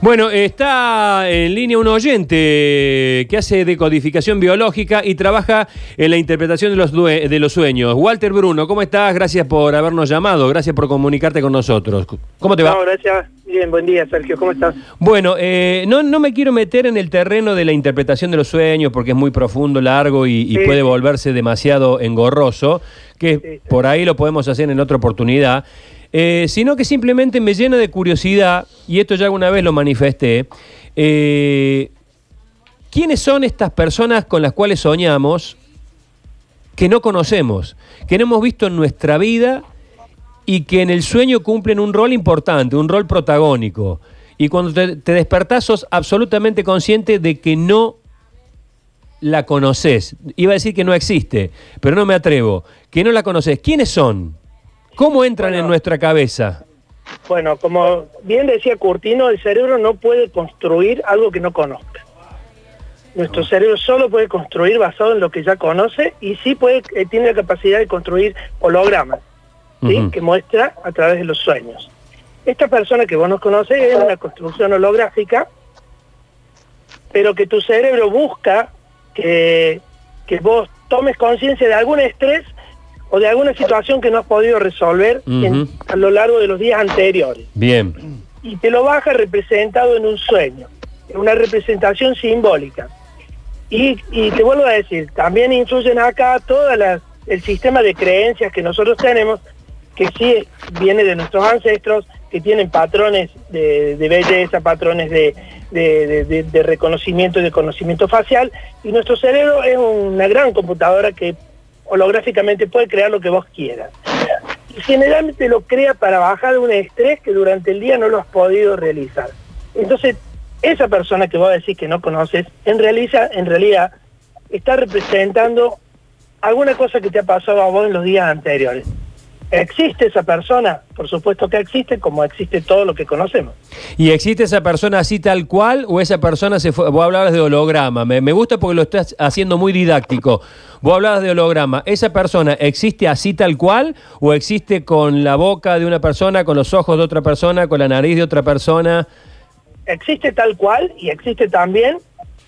Bueno, está en línea un oyente que hace decodificación biológica y trabaja en la interpretación de los, de los sueños. Walter Bruno, ¿cómo estás? Gracias por habernos llamado, gracias por comunicarte con nosotros. ¿Cómo te va? No, gracias. Bien, buen día, Sergio. ¿Cómo estás? Bueno, eh, no, no me quiero meter en el terreno de la interpretación de los sueños porque es muy profundo, largo y, puede volverse demasiado engorroso, que Sí, sí. por ahí lo podemos hacer en otra oportunidad, eh, sino que simplemente me llena de curiosidad, y esto ya alguna vez lo manifesté, eh, ¿quiénes son estas personas con las cuales soñamos que no conocemos, que no hemos visto en nuestra vida y que en el sueño cumplen un rol importante, un rol protagónico. Y cuando te, te despertás sos absolutamente consciente de que no la conoces. Iba a decir que no existe, pero no me atrevo. Que no la conoces. ¿Quiénes son? ¿Cómo entran en nuestra cabeza? Bueno, como bien decía Curtino, el cerebro no puede construir algo que no conozca. Nuestro cerebro solo puede construir basado en lo que ya conoce y sí puede, eh, tiene la capacidad de construir hologramas, que muestra a través de los sueños. Esta persona que vos no conoces es una construcción holográfica, pero que tu cerebro busca que, que vos tomes conciencia de algún estrés o de alguna situación que no has podido resolver en- a lo largo de los días anteriores. Bien. Y te lo baja representado en un sueño, en una representación simbólica. Y, y te vuelvo a decir, también influyen acá todo el sistema de creencias que nosotros tenemos, que sí viene de nuestros ancestros, que tienen patrones de, de belleza, patrones de, de- de- de- de reconocimiento y de conocimiento facial, y nuestro cerebro es una gran computadora que holográficamente puede crear lo que vos quieras. Y generalmente lo crea para bajar un estrés que durante el día no lo has podido realizar. Entonces, esa persona que vos decís que no conoces, en realidad, en realidad está representando alguna cosa que te ha pasado a vos en los días anteriores. ¿Existe esa persona? Por supuesto que existe, como existe todo lo que conocemos. ¿Y existe esa persona así tal cual o esa persona se fue? Vos hablabas de holograma. Me, me gusta porque lo estás haciendo muy didáctico. Vos hablabas de holograma. ¿Esa persona existe así tal cual o existe con la boca de una persona, con los ojos de otra persona, con la nariz de otra persona? existe tal cual y existe también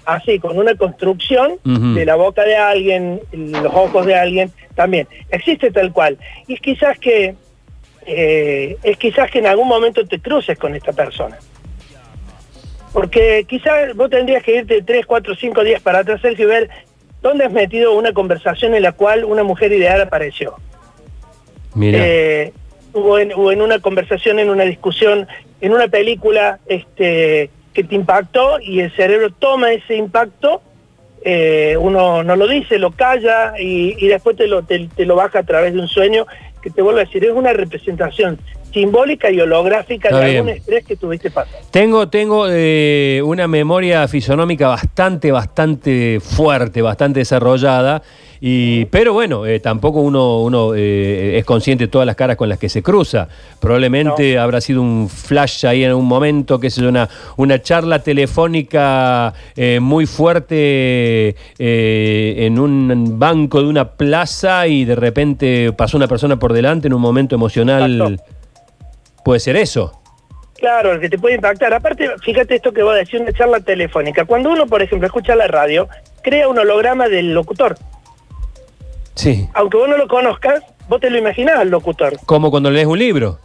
así, con una construcción de la boca de alguien, los ojos de alguien, también. Existe tal cual. Y es quizás que eh, es quizás que en algún momento te cruces con esta persona. Porque quizás vos tendrías que irte 3, 4, 5 días para atrás, Sergio, y ver dónde has metido una conversación en la cual una mujer ideal apareció. Mira. Eh, o, en, o en una conversación, en una discusión, en una película este, que te impactó y el cerebro toma ese impacto, eh, uno no lo dice, lo calla y, y después te lo, te, te lo baja a través de un sueño que te vuelvo a decir, es una representación simbólica y holográfica Está de bien. algún estrés que tuviste pasado. Tengo, tengo eh, una memoria fisonómica bastante, bastante fuerte, bastante desarrollada. Y, pero bueno, eh, tampoco uno, uno eh, es consciente de todas las caras con las que se cruza. Probablemente habrá sido un flash ahí en un momento, que es una, una charla telefónica eh, muy fuerte eh, en un banco de una plaza y de repente pasó una persona por delante en un momento emocional. Puede ser eso. Claro, el que te puede impactar. Aparte, fíjate esto que voy a decir, una charla telefónica. Cuando uno, por ejemplo, escucha la radio, crea un holograma del locutor. Sí. aunque vos no lo conozcas, vos te lo imaginás al locutor. Como cuando lees un libro.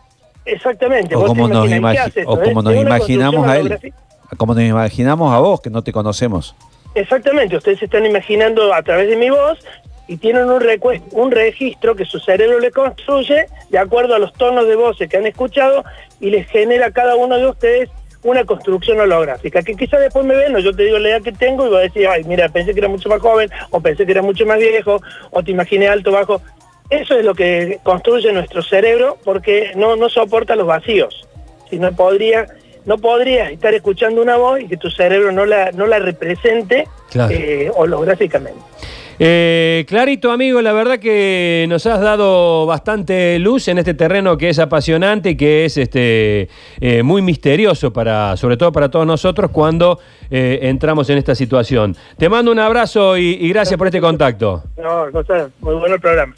Exactamente. O vos te como nos, imaginás, ¿qué imagi- o como nos imaginamos a él. Como nos imaginamos a vos, que no te conocemos. Exactamente, ustedes se están imaginando a través de mi voz y tienen un, un registro que su cerebro le construye de acuerdo a los tonos de voces que han escuchado y les genera a cada uno de ustedes una construcción holográfica, que quizás después me ven, o yo te digo la edad que tengo y voy a decir, ay, mira, pensé que era mucho más joven, o pensé que era mucho más viejo, o te imaginé alto, bajo. Eso es lo que construye nuestro cerebro porque no, no soporta los vacíos. Si no podría, no podrías estar escuchando una voz y que tu cerebro no la, no la represente Claro. eh, holográficamente. Eh, Clarito, amigo, la verdad que nos has dado bastante luz en este terreno que es apasionante y que es este, eh, muy misterioso, para, sobre todo para todos nosotros, cuando eh, entramos en esta situación. Te mando un abrazo y, y gracias por este contacto. No, no sé, muy bueno el programa.